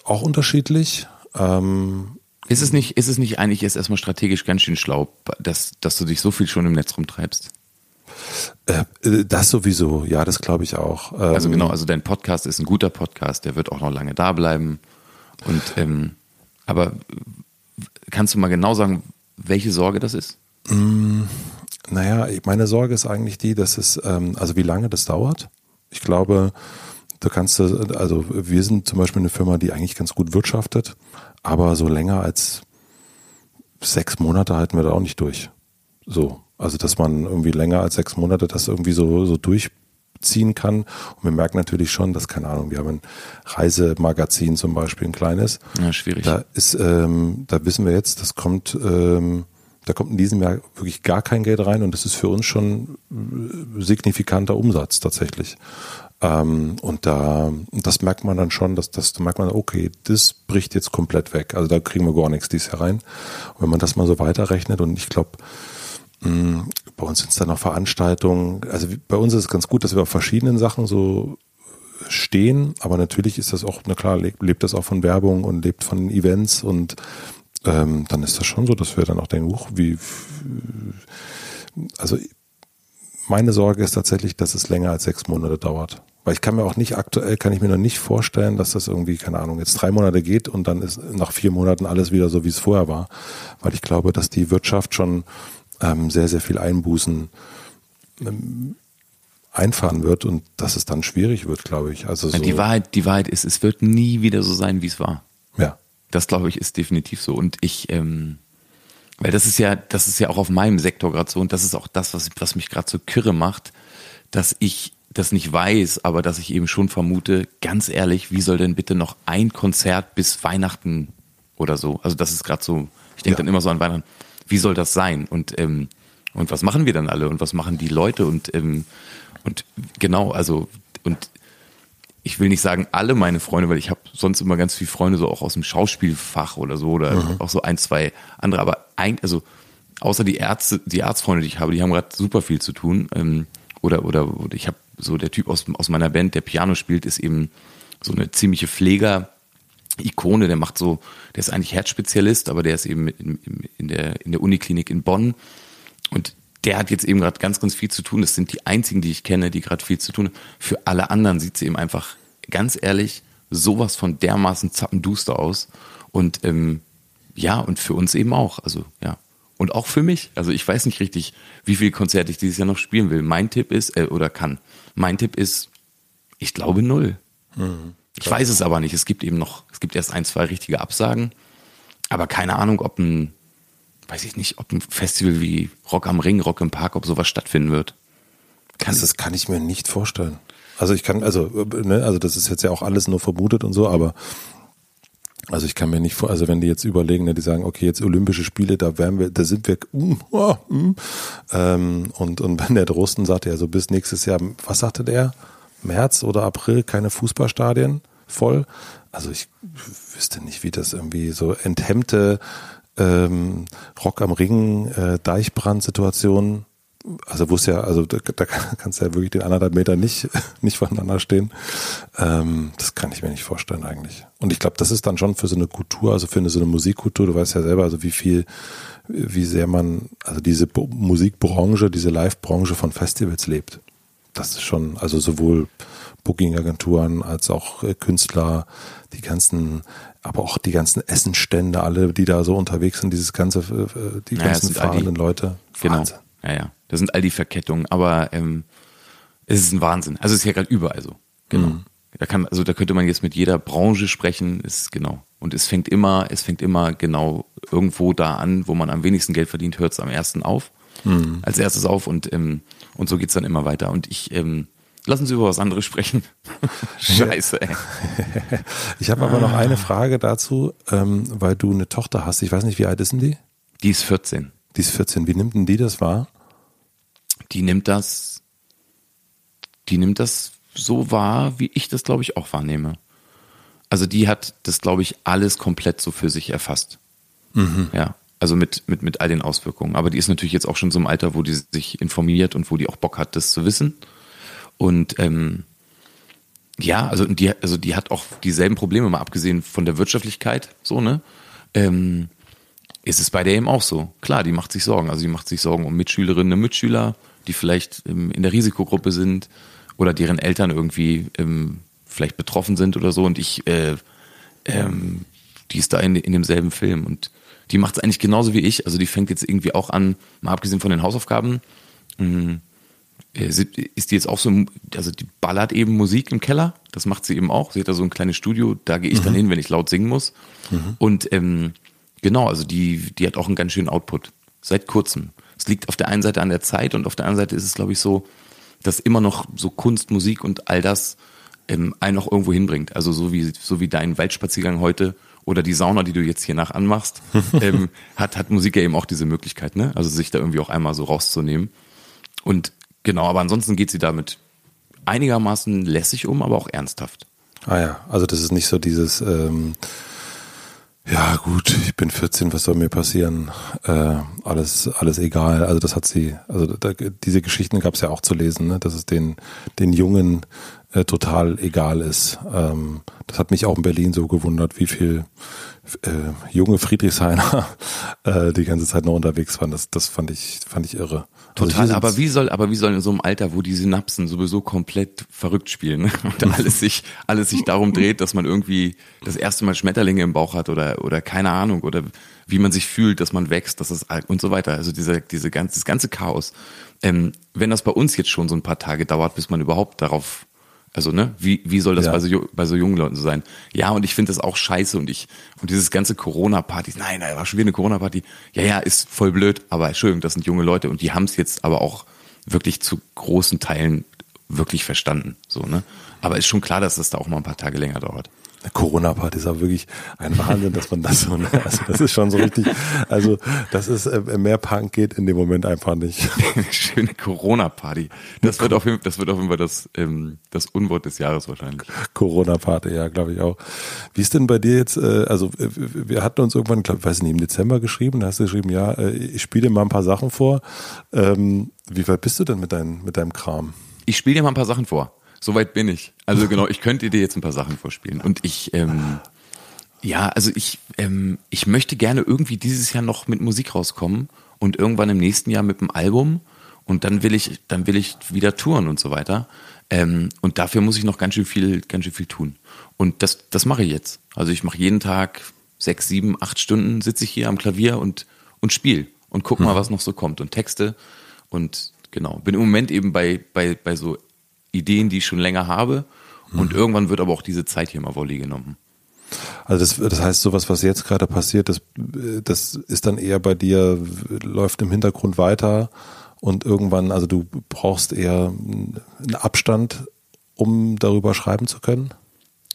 auch unterschiedlich. Ähm, ist es nicht, ist es nicht eigentlich jetzt erstmal strategisch ganz schön schlau, dass, dass du dich so viel schon im Netz rumtreibst? Äh, äh das sowieso, ja, das glaube ich auch. Ähm, also genau, also dein Podcast ist ein guter Podcast, der wird auch noch lange da bleiben. Und ähm, aber kannst du mal genau sagen, welche Sorge das ist? Mm, naja, meine Sorge ist eigentlich die, dass es, ähm, also wie lange das dauert. Ich glaube, du kannst, also wir sind zum Beispiel eine Firma, die eigentlich ganz gut wirtschaftet, aber so länger als sechs Monate halten wir da auch nicht durch. So. Also, dass man irgendwie länger als sechs Monate das irgendwie so, so durchziehen kann. Und wir merken natürlich schon, dass, keine Ahnung, wir haben ein Reisemagazin zum Beispiel, ein kleines. Ja, schwierig. Da ist, ähm, da wissen wir jetzt, das kommt, ähm, da kommt in diesem Jahr wirklich gar kein Geld rein und das ist für uns schon äh, signifikanter Umsatz tatsächlich. Ähm, und da, das merkt man dann schon, dass das, da merkt man, okay, das bricht jetzt komplett weg. Also da kriegen wir gar nichts dies Jahr rein. Und wenn man das mal so weiterrechnet und ich glaube, mm, bei uns sind es dann noch Veranstaltungen. Also bei uns ist es ganz gut, dass wir auf verschiedenen Sachen so stehen, aber natürlich ist das auch, na klar, lebt, lebt das auch von Werbung und lebt von Events und ähm, dann ist das schon so, dass wir dann auch denken, huch, wie, also meine Sorge ist tatsächlich, dass es länger als sechs Monate dauert. Weil ich kann mir auch nicht aktuell, kann ich mir noch nicht vorstellen, dass das irgendwie, keine Ahnung, jetzt drei Monate geht und dann ist nach vier Monaten alles wieder so, wie es vorher war. Weil ich glaube, dass die Wirtschaft schon ähm, sehr, sehr viel Einbußen ähm, einfahren wird und dass es dann schwierig wird, glaube ich. Also so die Wahrheit, die Wahrheit ist, es wird nie wieder so sein, wie es war. Ja. Das glaube ich ist definitiv so. Und ich, ähm, weil das ist ja, das ist ja auch auf meinem Sektor gerade so und das ist auch das, was, was mich gerade so kirre macht, dass ich das nicht weiß, aber dass ich eben schon vermute, ganz ehrlich, wie soll denn bitte noch ein Konzert bis Weihnachten oder so? Also das ist gerade so, ich denke ja. dann immer so an Weihnachten, wie soll das sein? Und ähm, und was machen wir dann alle und was machen die Leute und ähm, und genau, also und ich will nicht sagen alle meine Freunde, weil ich habe sonst immer ganz viele Freunde so auch aus dem Schauspielfach oder so oder mhm. auch so ein, zwei andere, aber ein, also außer die Ärzte, die Arztfreunde, die ich habe, die haben gerade super viel zu tun. Ähm, oder, oder, oder ich habe so der Typ aus, aus meiner Band, der Piano spielt, ist eben so eine ziemliche Pfleger-Ikone, der macht so, der ist eigentlich Herzspezialist, aber der ist eben in, in, der, in der Uniklinik in Bonn. Und der hat jetzt eben gerade ganz, ganz viel zu tun. Das sind die einzigen, die ich kenne, die gerade viel zu tun haben. Für alle anderen sieht es eben einfach, ganz ehrlich, sowas von dermaßen zappenduster aus. Und ähm, ja, und für uns eben auch. Also ja. Und auch für mich. Also ich weiß nicht richtig, wie viele Konzerte ich dieses Jahr noch spielen will. Mein Tipp ist, äh, oder kann, mein Tipp ist, ich glaube null. Mhm. Ich weiß es aber nicht. Es gibt eben noch, es gibt erst ein, zwei richtige Absagen. Aber keine Ahnung, ob ein, weiß ich nicht, ob ein Festival wie Rock am Ring, Rock im Park, ob sowas stattfinden wird. Kann das, kann ich mir nicht vorstellen. Also ich kann, also, ne, also das ist jetzt ja auch alles nur vermutet und so, aber also ich kann mir nicht vor, also wenn die jetzt überlegen, ne, die sagen, okay, jetzt Olympische Spiele, da wären wir, da sind wir, uh, uh, uh, ähm, und, und wenn der Drosten sagt, ja, so bis nächstes Jahr, was sagte der? März oder April keine Fußballstadien voll. Also ich wüsste nicht, wie das irgendwie so enthemmte ähm, Rock am Ring, äh, Deichbrand-Situation also wo ja, also da, da [laughs] kannst du ja wirklich den anderthalb Meter nicht, [laughs] nicht voneinander stehen. Ähm, das kann ich mir nicht vorstellen eigentlich. Und ich glaube, das ist dann schon für so eine Kultur, also für eine, so eine Musikkultur, du weißt ja selber, also wie viel, wie sehr man, also diese Musikbranche, diese Live-Branche von Festivals lebt. Das ist schon, also sowohl Booking-Agenturen als auch äh, Künstler, die ganzen, aber auch die ganzen Essenstände, alle, die da so unterwegs sind, dieses ganze, äh, die naja, ganzen fahrenden Leute. Genau. Wahnsinn. Ja, ja. Das sind all die Verkettungen, aber ähm, es ist ein Wahnsinn. Also es ist ja gerade überall so. Genau. Mhm. Da kann, also da könnte man jetzt mit jeder Branche sprechen, ist genau. Und es fängt immer, es fängt immer genau irgendwo da an, wo man am wenigsten Geld verdient, hört es am ersten auf. Mhm. Als erstes auf und, ähm, und so geht's dann immer weiter. Und ich, ähm, lassen Sie über was anderes sprechen. [laughs] Scheiße, ey. [laughs] Ich habe aber noch eine Frage dazu, ähm, weil du eine Tochter hast. Ich weiß nicht, wie alt ist denn die? Die ist 14. Die ist 14. Wie nimmt denn die das wahr? Die nimmt das, die nimmt das so wahr, wie ich das, glaube ich, auch wahrnehme. Also die hat das, glaube ich, alles komplett so für sich erfasst. Mhm. Ja. Also mit, mit, mit all den Auswirkungen. Aber die ist natürlich jetzt auch schon so im Alter, wo die sich informiert und wo die auch Bock hat, das zu wissen. Und ähm, ja, also die, also die hat auch dieselben Probleme, mal abgesehen von der Wirtschaftlichkeit, so, ne? Ähm, ist es bei der eben auch so. Klar, die macht sich Sorgen. Also die macht sich Sorgen um Mitschülerinnen und Mitschüler, die vielleicht ähm, in der Risikogruppe sind oder deren Eltern irgendwie ähm, vielleicht betroffen sind oder so. Und ich, äh, ähm, die ist da in, in demselben Film und die macht es eigentlich genauso wie ich. Also die fängt jetzt irgendwie auch an, mal abgesehen von den Hausaufgaben, mh, äh, ist die jetzt auch so, also die ballert eben Musik im Keller, das macht sie eben auch. Sie hat da so ein kleines Studio, da gehe ich mhm. dann hin, wenn ich laut singen muss. Mhm. Und ähm, Genau, also die, die hat auch einen ganz schönen Output. Seit kurzem. Es liegt auf der einen Seite an der Zeit und auf der anderen Seite ist es, glaube ich, so, dass immer noch so Kunst, Musik und all das ähm, einen noch irgendwo hinbringt. Also so wie, so wie dein Waldspaziergang heute oder die Sauna, die du jetzt hier nach anmachst, [laughs] ähm, hat, hat Musik ja eben auch diese Möglichkeit, ne? Also sich da irgendwie auch einmal so rauszunehmen. Und genau, aber ansonsten geht sie damit einigermaßen lässig um, aber auch ernsthaft. Ah ja, also das ist nicht so dieses ähm, ja, gut, ich bin 14, was soll mir passieren? Äh, alles, alles egal. Also das hat sie, also da, diese Geschichten gab es ja auch zu lesen, ne? dass es den, den Jungen äh, total egal ist. Ähm, das hat mich auch in Berlin so gewundert, wie viel äh, junge Friedrichshainer [laughs] äh, die ganze Zeit noch unterwegs waren. Das, das fand ich, fand ich irre. Also Total, also aber wie soll, aber wie soll in so einem Alter, wo die Synapsen sowieso komplett verrückt spielen [laughs] und [laughs] alles sich, alles sich darum dreht, dass man irgendwie das erste Mal Schmetterlinge im Bauch hat oder, oder keine Ahnung oder wie man sich fühlt, dass man wächst, dass es und so weiter. Also diese, diese ganze, das ganze Chaos. Ähm, wenn das bei uns jetzt schon so ein paar Tage dauert, bis man überhaupt darauf also, ne, wie, wie soll das ja. bei, so, bei so jungen Leuten so sein? Ja, und ich finde das auch scheiße und ich, und dieses ganze Corona-Party, nein, da war schon wieder eine Corona-Party. Ja, ja, ist voll blöd, aber Entschuldigung, das sind junge Leute und die haben es jetzt aber auch wirklich zu großen Teilen wirklich verstanden, so, ne? Aber ist schon klar, dass das da auch mal ein paar Tage länger dauert. Corona-Party ist auch wirklich ein Wahnsinn, dass man das so, ne? also das ist schon so richtig, also das ist, äh, mehr Punk geht in dem Moment einfach nicht. [laughs] Schöne Corona-Party. Das wird auf jeden, das wird auf jeden Fall das, ähm, das Unwort des Jahres wahrscheinlich. Corona-Party, ja, glaube ich auch. Wie ist denn bei dir jetzt, äh, also wir hatten uns irgendwann, glaub, weiß nicht, im Dezember geschrieben, da hast du geschrieben, ja, äh, ich spiele dir mal ein paar Sachen vor. Ähm, wie weit bist du denn mit, dein, mit deinem Kram? Ich spiele dir mal ein paar Sachen vor. Soweit bin ich. Also [laughs] genau, ich könnte dir jetzt ein paar Sachen vorspielen. Und ich, ähm, ja, also ich, ähm, ich möchte gerne irgendwie dieses Jahr noch mit Musik rauskommen und irgendwann im nächsten Jahr mit einem Album. Und dann will ich, dann will ich wieder touren und so weiter. Ähm, und dafür muss ich noch ganz schön viel, ganz schön viel tun. Und das, das mache ich jetzt. Also ich mache jeden Tag sechs, sieben, acht Stunden sitze ich hier am Klavier und und spiel und guck mal, was noch so kommt und Texte und genau. Bin im Moment eben bei, bei, bei so Ideen, die ich schon länger habe und irgendwann wird aber auch diese Zeit hier mal Wolli genommen. Also das, das heißt, sowas, was jetzt gerade passiert, das, das ist dann eher bei dir, läuft im Hintergrund weiter und irgendwann, also du brauchst eher einen Abstand, um darüber schreiben zu können?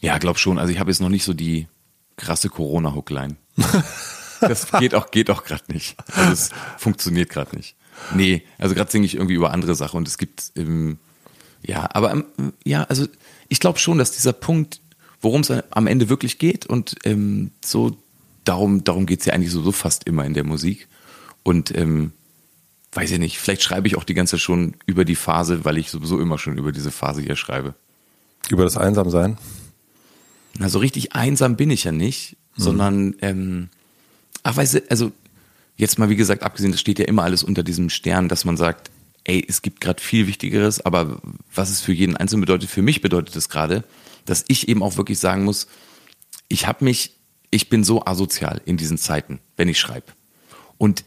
Ja, glaub schon. Also ich habe jetzt noch nicht so die krasse Corona-Hookline. [laughs] das geht auch, geht auch gerade nicht. Also es funktioniert gerade nicht. Nee, also gerade singe ich irgendwie über andere Sachen und es gibt, ähm, ja, aber ähm, ja, also ich glaube schon, dass dieser Punkt, worum es am Ende wirklich geht und ähm, so darum, darum geht's ja eigentlich so, so fast immer in der Musik. Und ähm, weiß ich nicht, vielleicht schreibe ich auch die ganze Zeit schon über die Phase, weil ich sowieso immer schon über diese Phase hier schreibe. Über das Einsamsein? Also richtig einsam bin ich ja nicht, mhm. sondern, ähm, ach weißt du, also jetzt mal wie gesagt, abgesehen, das steht ja immer alles unter diesem Stern, dass man sagt, ey, es gibt gerade viel Wichtigeres, aber was es für jeden Einzelnen bedeutet, für mich bedeutet es gerade, dass ich eben auch wirklich sagen muss, ich habe mich, ich bin so asozial in diesen Zeiten, wenn ich schreibe. Und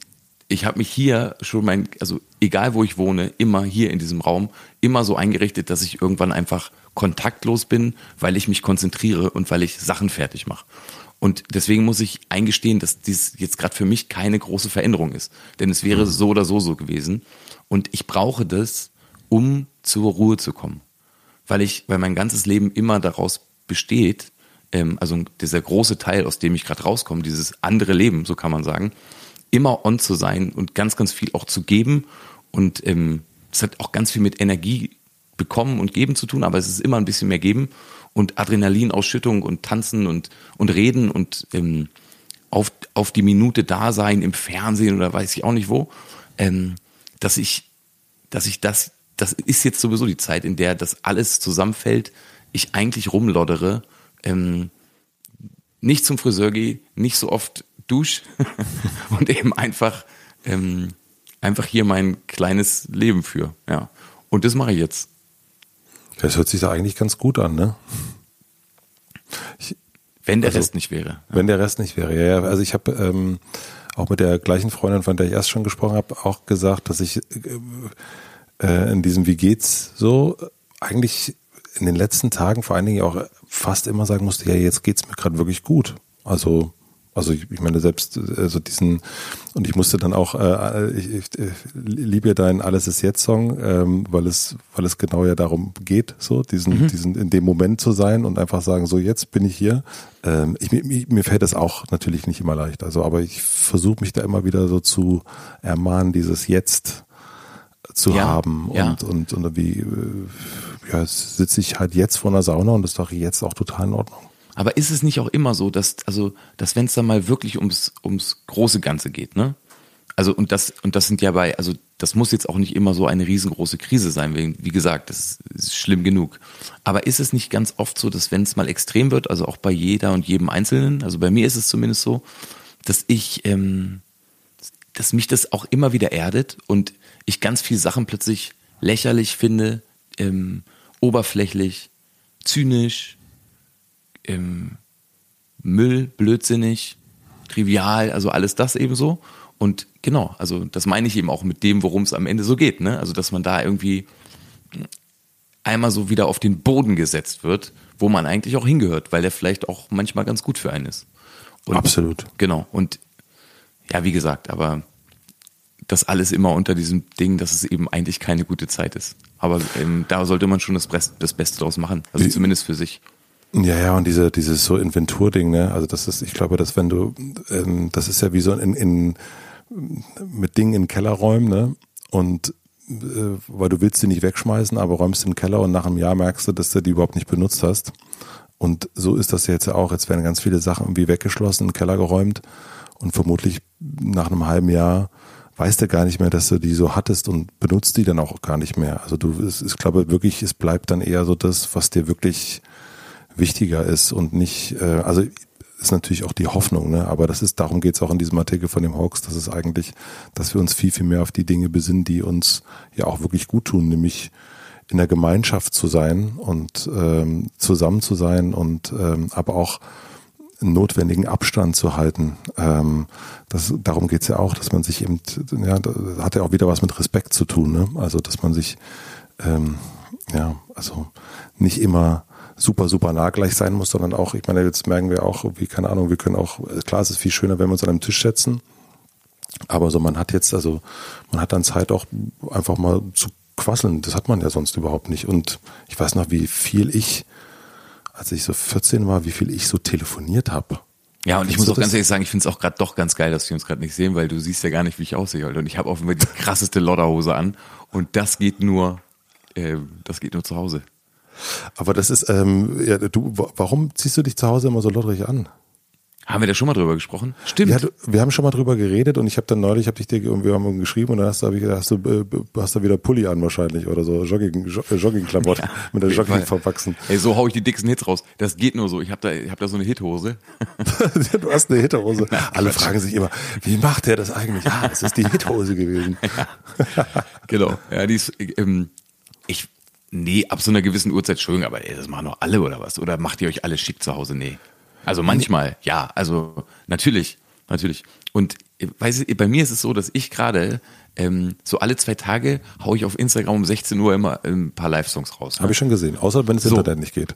ich habe mich hier schon mein, also egal wo ich wohne, immer hier in diesem Raum, immer so eingerichtet, dass ich irgendwann einfach kontaktlos bin, weil ich mich konzentriere und weil ich Sachen fertig mache. Und deswegen muss ich eingestehen, dass dies jetzt gerade für mich keine große Veränderung ist. Denn es wäre so oder so so gewesen. Und ich brauche das, um zur Ruhe zu kommen. Weil ich, weil mein ganzes Leben immer daraus besteht, ähm, also dieser große Teil, aus dem ich gerade rauskomme, dieses andere Leben, so kann man sagen, immer on zu sein und ganz, ganz viel auch zu geben. Und ähm, das hat auch ganz viel mit Energie bekommen und geben zu tun, aber es ist immer ein bisschen mehr geben und Adrenalinausschüttung und Tanzen und, und Reden und ähm, auf, auf die Minute da sein im Fernsehen oder weiß ich auch nicht wo, ähm, dass ich, dass ich das, das ist jetzt sowieso die Zeit, in der das alles zusammenfällt, ich eigentlich rumloddere, ähm, nicht zum Friseur gehe, nicht so oft dusch [laughs] und eben einfach, ähm, einfach hier mein kleines Leben für. Ja. Und das mache ich jetzt. Das hört sich da eigentlich ganz gut an, ne? Ich, wenn der also, Rest nicht wäre. Wenn der Rest nicht wäre, ja. ja. Also ich habe ähm, auch mit der gleichen Freundin, von der ich erst schon gesprochen habe, auch gesagt, dass ich äh, in diesem Wie geht's so eigentlich in den letzten Tagen vor allen Dingen auch fast immer sagen musste, ja, jetzt geht's mir gerade wirklich gut. Also also ich, ich meine selbst also diesen und ich musste dann auch äh, ich, ich, ich liebe deinen Alles ist jetzt Song, ähm, weil es weil es genau ja darum geht, so diesen mhm. diesen in dem Moment zu sein und einfach sagen so jetzt bin ich hier. Ähm, ich, mir, mir fällt das auch natürlich nicht immer leicht, also aber ich versuche mich da immer wieder so zu ermahnen, dieses Jetzt zu ja, haben und, ja. und, und, und wie äh, ja, sitze ich halt jetzt vor einer Sauna und das ist doch jetzt auch total in Ordnung. Aber ist es nicht auch immer so, dass, also, dass wenn es dann mal wirklich ums, ums große Ganze geht, ne? Also, und das, und das sind ja bei, also, das muss jetzt auch nicht immer so eine riesengroße Krise sein, wie, wie gesagt, das ist schlimm genug. Aber ist es nicht ganz oft so, dass wenn es mal extrem wird, also auch bei jeder und jedem Einzelnen, also bei mir ist es zumindest so, dass ich, ähm, dass mich das auch immer wieder erdet und ich ganz viele Sachen plötzlich lächerlich finde, ähm, oberflächlich, zynisch, ähm, Müll, blödsinnig, trivial, also alles das eben so. Und genau, also das meine ich eben auch mit dem, worum es am Ende so geht. Ne? Also dass man da irgendwie einmal so wieder auf den Boden gesetzt wird, wo man eigentlich auch hingehört, weil der vielleicht auch manchmal ganz gut für einen ist. Und, Absolut. Genau. Und ja, wie gesagt, aber das alles immer unter diesem Ding, dass es eben eigentlich keine gute Zeit ist. Aber ähm, da sollte man schon das, das Beste draus machen. Also wie, zumindest für sich. Ja, ja, und diese, dieses so Inventurding, ne? Also das ist, ich glaube, dass wenn du, ähm, das ist ja wie so in, in mit Dingen in Kellerräumen, ne? Und äh, weil du willst sie nicht wegschmeißen, aber räumst den Keller und nach einem Jahr merkst du, dass du die überhaupt nicht benutzt hast. Und so ist das jetzt ja auch. Jetzt werden ganz viele Sachen irgendwie weggeschlossen, in den Keller geräumt und vermutlich nach einem halben Jahr weißt du gar nicht mehr, dass du die so hattest und benutzt die dann auch gar nicht mehr. Also du, es, ich glaube wirklich, es bleibt dann eher so das, was dir wirklich wichtiger ist und nicht, äh, also ist natürlich auch die Hoffnung, ne? aber das ist, darum geht es auch in diesem Artikel von dem Hawks, dass es eigentlich, dass wir uns viel, viel mehr auf die Dinge besinnen, die uns ja auch wirklich gut tun, nämlich in der Gemeinschaft zu sein und ähm, zusammen zu sein und ähm, aber auch notwendigen Abstand zu halten. Ähm, das, darum geht's ja auch, dass man sich eben, ja, hat ja auch wieder was mit Respekt zu tun. Ne? Also dass man sich, ähm, ja, also nicht immer super, super nah gleich sein muss, sondern auch, ich meine, jetzt merken wir auch, wie, keine Ahnung, wir können auch, klar, es ist viel schöner, wenn wir uns an einem Tisch setzen, aber so, man hat jetzt, also, man hat dann Zeit auch einfach mal zu quasseln, das hat man ja sonst überhaupt nicht und ich weiß noch, wie viel ich, als ich so 14 war, wie viel ich so telefoniert habe. Ja, und ich muss auch ganz ehrlich sagen, ich finde es auch gerade doch ganz geil, dass wir uns gerade nicht sehen, weil du siehst ja gar nicht, wie ich aussehe. Und ich habe Fall die krasseste Lodderhose an. Und das geht nur, äh, das geht nur zu Hause. Aber das ist, ähm, ja, du, warum ziehst du dich zu Hause immer so lotterig an? Haben wir da schon mal drüber gesprochen? Stimmt. Ja, du, wir haben schon mal drüber geredet und ich habe dann neulich, habe ich dir wir haben geschrieben und dann hast du, hab ich, hast du, äh, hast du wieder Pulli an wahrscheinlich oder so Jogging, äh, Joggingklamotte ja, [laughs] mit der Jogging Fall. verwachsen. Ey, so hau ich die dicksten Hits raus. Das geht nur so. Ich habe da, ich habe da so eine Hithose. [laughs] du hast eine Hithose. Alle fragen sich immer, wie macht der das eigentlich? Ja, es ist die Hithose gewesen. [laughs] ja. Genau. Ja, die ist, ähm, nee, ab so einer gewissen Uhrzeit, Entschuldigung, aber ey, das machen doch alle oder was? Oder macht ihr euch alle schick zu Hause? Nee. Also manchmal, ja, also natürlich, natürlich. Und weiß ich, bei mir ist es so, dass ich gerade ähm, so alle zwei Tage haue ich auf Instagram um 16 Uhr immer ein paar Live-Songs raus. Ne? Habe ich schon gesehen, außer wenn es so. Internet nicht geht.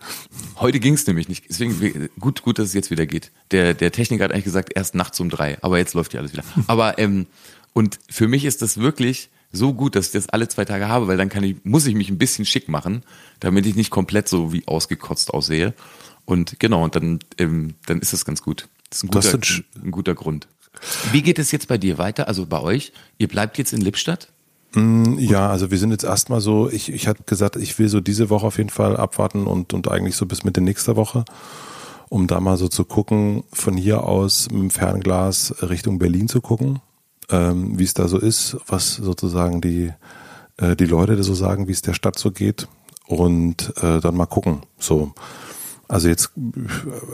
Heute ging es nämlich nicht. Deswegen gut, gut, dass es jetzt wieder geht. Der, der Techniker hat eigentlich gesagt, erst nachts um drei, aber jetzt läuft ja alles wieder. [laughs] Aber ähm, und für mich ist das wirklich so gut, dass ich das alle zwei Tage habe, weil dann kann ich, muss ich mich ein bisschen schick machen, damit ich nicht komplett so wie ausgekotzt aussehe. Und genau, und dann, ähm, dann ist das ganz gut. Das ist ein guter, ein, ein guter Grund. Wie geht es jetzt bei dir weiter? Also bei euch? Ihr bleibt jetzt in Lippstadt? Mm, ja, also wir sind jetzt erstmal so, ich, ich hatte gesagt, ich will so diese Woche auf jeden Fall abwarten und, und eigentlich so bis Mitte nächster Woche, um da mal so zu gucken, von hier aus mit dem Fernglas Richtung Berlin zu gucken, ähm, wie es da so ist, was sozusagen die, äh, die Leute so sagen, wie es der Stadt so geht und äh, dann mal gucken. So also jetzt,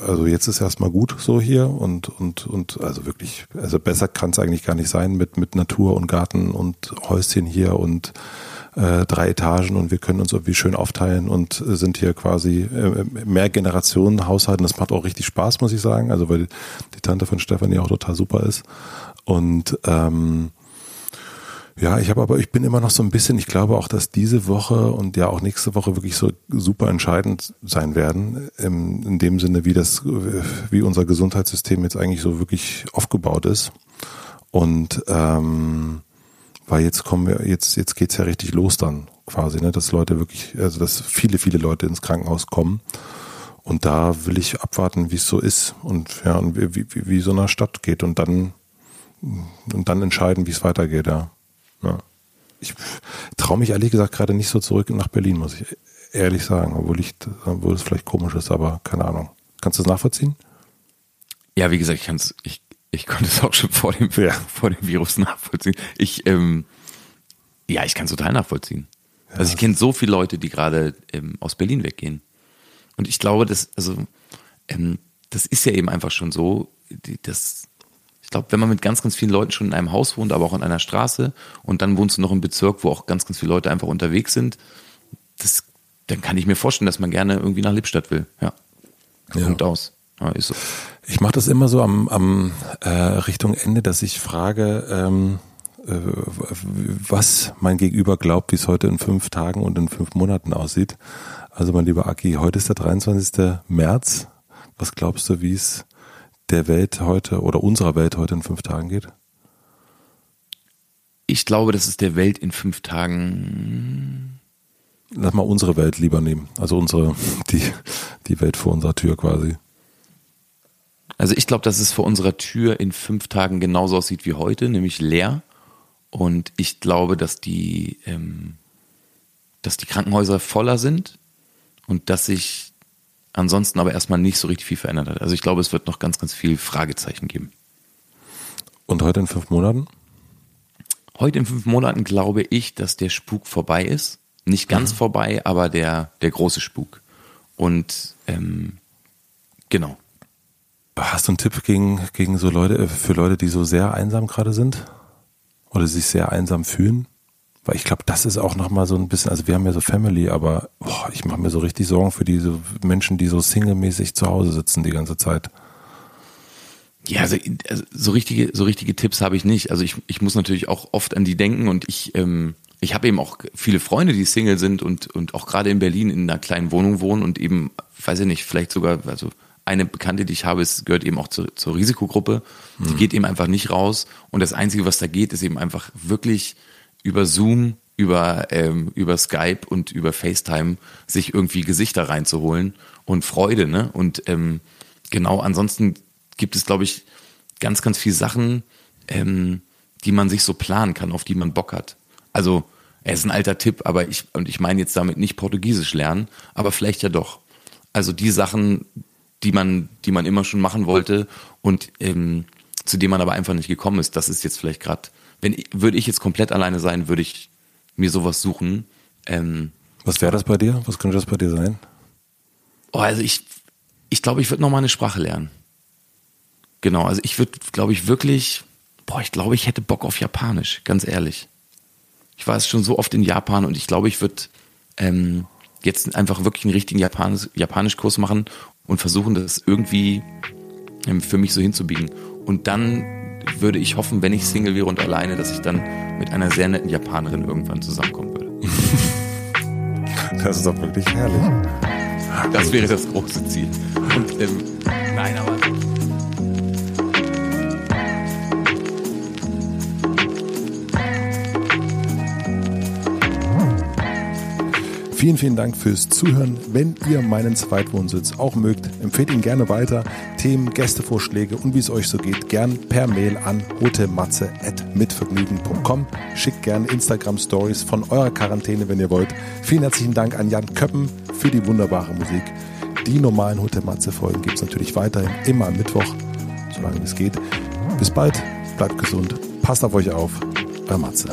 also jetzt ist erstmal gut so hier und, und, und also wirklich, also besser kann es eigentlich gar nicht sein mit, mit Natur und Garten und Häuschen hier und äh, drei Etagen und wir können uns irgendwie schön aufteilen und sind hier quasi äh, mehr Generationen Haushalten. Das macht auch richtig Spaß, muss ich sagen. Also weil die Tante von Stefanie auch total super ist. Und ähm, ja, ich habe aber, ich bin immer noch so ein bisschen, ich glaube auch, dass diese Woche und ja auch nächste Woche wirklich so super entscheidend sein werden, im, in dem Sinne, wie das, wie unser Gesundheitssystem jetzt eigentlich so wirklich aufgebaut ist. Und ähm, weil jetzt kommen wir, jetzt, jetzt geht's ja richtig los dann quasi, ne, dass Leute wirklich, also dass viele, viele Leute ins Krankenhaus kommen. Und da will ich abwarten, wie es so ist und ja, und wie, wie, wie so einer Stadt geht und dann und dann entscheiden, wie es weitergeht, ja. Ja. Ich traue mich ehrlich gesagt gerade nicht so zurück nach Berlin, muss ich ehrlich sagen, obwohl ich, obwohl es vielleicht komisch ist, aber keine Ahnung. Kannst du es nachvollziehen? Ja, wie gesagt, ich kann ich, ich konnte es auch schon vor dem, ja. vor dem Virus nachvollziehen. Ich, ähm, ja, ich kann es total nachvollziehen. Ja, also ich kenne so viele Leute, die gerade ähm, aus Berlin weggehen. Und ich glaube, dass, also, ähm, das ist ja eben einfach schon so, die, das, glaube, wenn man mit ganz, ganz vielen Leuten schon in einem Haus wohnt, aber auch an einer Straße und dann wohnst du noch im Bezirk, wo auch ganz, ganz viele Leute einfach unterwegs sind, das, dann kann ich mir vorstellen, dass man gerne irgendwie nach Lippstadt will. Ja. ja. Punkt aus. Ja, ist so. Ich mache das immer so am, am äh, Richtung Ende, dass ich frage, ähm, äh, was mein Gegenüber glaubt, wie es heute in fünf Tagen und in fünf Monaten aussieht. Also mein lieber Aki, heute ist der 23. März. Was glaubst du, wie es der Welt heute oder unserer Welt heute in fünf Tagen geht? Ich glaube, dass es der Welt in fünf Tagen. Lass mal unsere Welt lieber nehmen. Also unsere, [laughs] die, die Welt vor unserer Tür quasi. Also ich glaube, dass es vor unserer Tür in fünf Tagen genauso aussieht wie heute, nämlich leer. Und ich glaube, dass die, ähm, dass die Krankenhäuser voller sind und dass sich ansonsten aber erstmal nicht so richtig viel verändert hat. Also ich glaube, es wird noch ganz, ganz viel Fragezeichen geben. Und heute in fünf Monaten? Heute in fünf Monaten glaube ich, dass der Spuk vorbei ist. Nicht ganz mhm. vorbei, aber der, der große Spuk. Und ähm, genau. Hast du einen Tipp gegen, gegen so Leute, äh, für Leute, die so sehr einsam gerade sind? Oder sich sehr einsam fühlen? Weil ich glaube, das ist auch nochmal so ein bisschen, also wir haben ja so Family, aber boah, ich mache mir so richtig Sorgen für diese Menschen, die so singlemäßig zu Hause sitzen die ganze Zeit. Ja, also, also so richtige, so richtige Tipps habe ich nicht. Also ich, ich muss natürlich auch oft an die denken und ich, ähm, ich habe eben auch viele Freunde, die Single sind und, und auch gerade in Berlin in einer kleinen Wohnung wohnen und eben, weiß ich nicht, vielleicht sogar, also eine Bekannte, die ich habe, ist, gehört eben auch zur, zur Risikogruppe. Die mhm. geht eben einfach nicht raus. Und das Einzige, was da geht, ist eben einfach wirklich über Zoom, über, ähm, über Skype und über FaceTime sich irgendwie Gesichter reinzuholen und Freude, ne? Und ähm, genau, ansonsten gibt es, glaube ich, ganz, ganz viele Sachen, ähm, die man sich so planen kann, auf die man Bock hat. Also, er ist ein alter Tipp, aber ich, und ich meine jetzt damit nicht Portugiesisch lernen, aber vielleicht ja doch. Also die Sachen, die man, die man immer schon machen wollte und ähm, zu dem man aber einfach nicht gekommen ist, das ist jetzt vielleicht gerade, wenn würde ich jetzt komplett alleine sein, würde ich mir sowas suchen. Ähm, Was wäre das bei dir? Was könnte das bei dir sein? Oh, also ich, ich glaube, ich würde noch mal eine Sprache lernen. Genau, also ich würde, glaube ich, wirklich, boah, ich glaube, ich hätte Bock auf Japanisch, ganz ehrlich. Ich war es schon so oft in Japan und ich glaube, ich würde ähm, jetzt einfach wirklich einen richtigen Japanisch, Japanischkurs machen und versuchen, das irgendwie ähm, für mich so hinzubiegen. Und dann würde ich hoffen, wenn ich Single wäre und alleine, dass ich dann mit einer sehr netten Japanerin irgendwann zusammenkommen würde. [laughs] Das ist doch wirklich herrlich. Das wäre das große Ziel. Und ähm, nein, aber Vielen, vielen Dank fürs Zuhören. Wenn ihr meinen Zweitwohnsitz auch mögt, empfehlt ihn gerne weiter. Themen, Gästevorschläge und wie es euch so geht, gern per Mail an hotematze.mitvergnügen.com. Schickt gerne Instagram-Stories von eurer Quarantäne, wenn ihr wollt. Vielen herzlichen Dank an Jan Köppen für die wunderbare Musik. Die normalen Hotel Matze-Folgen gibt es natürlich weiterhin immer am Mittwoch, solange es geht. Bis bald, bleibt gesund, passt auf euch auf. Euer Matze.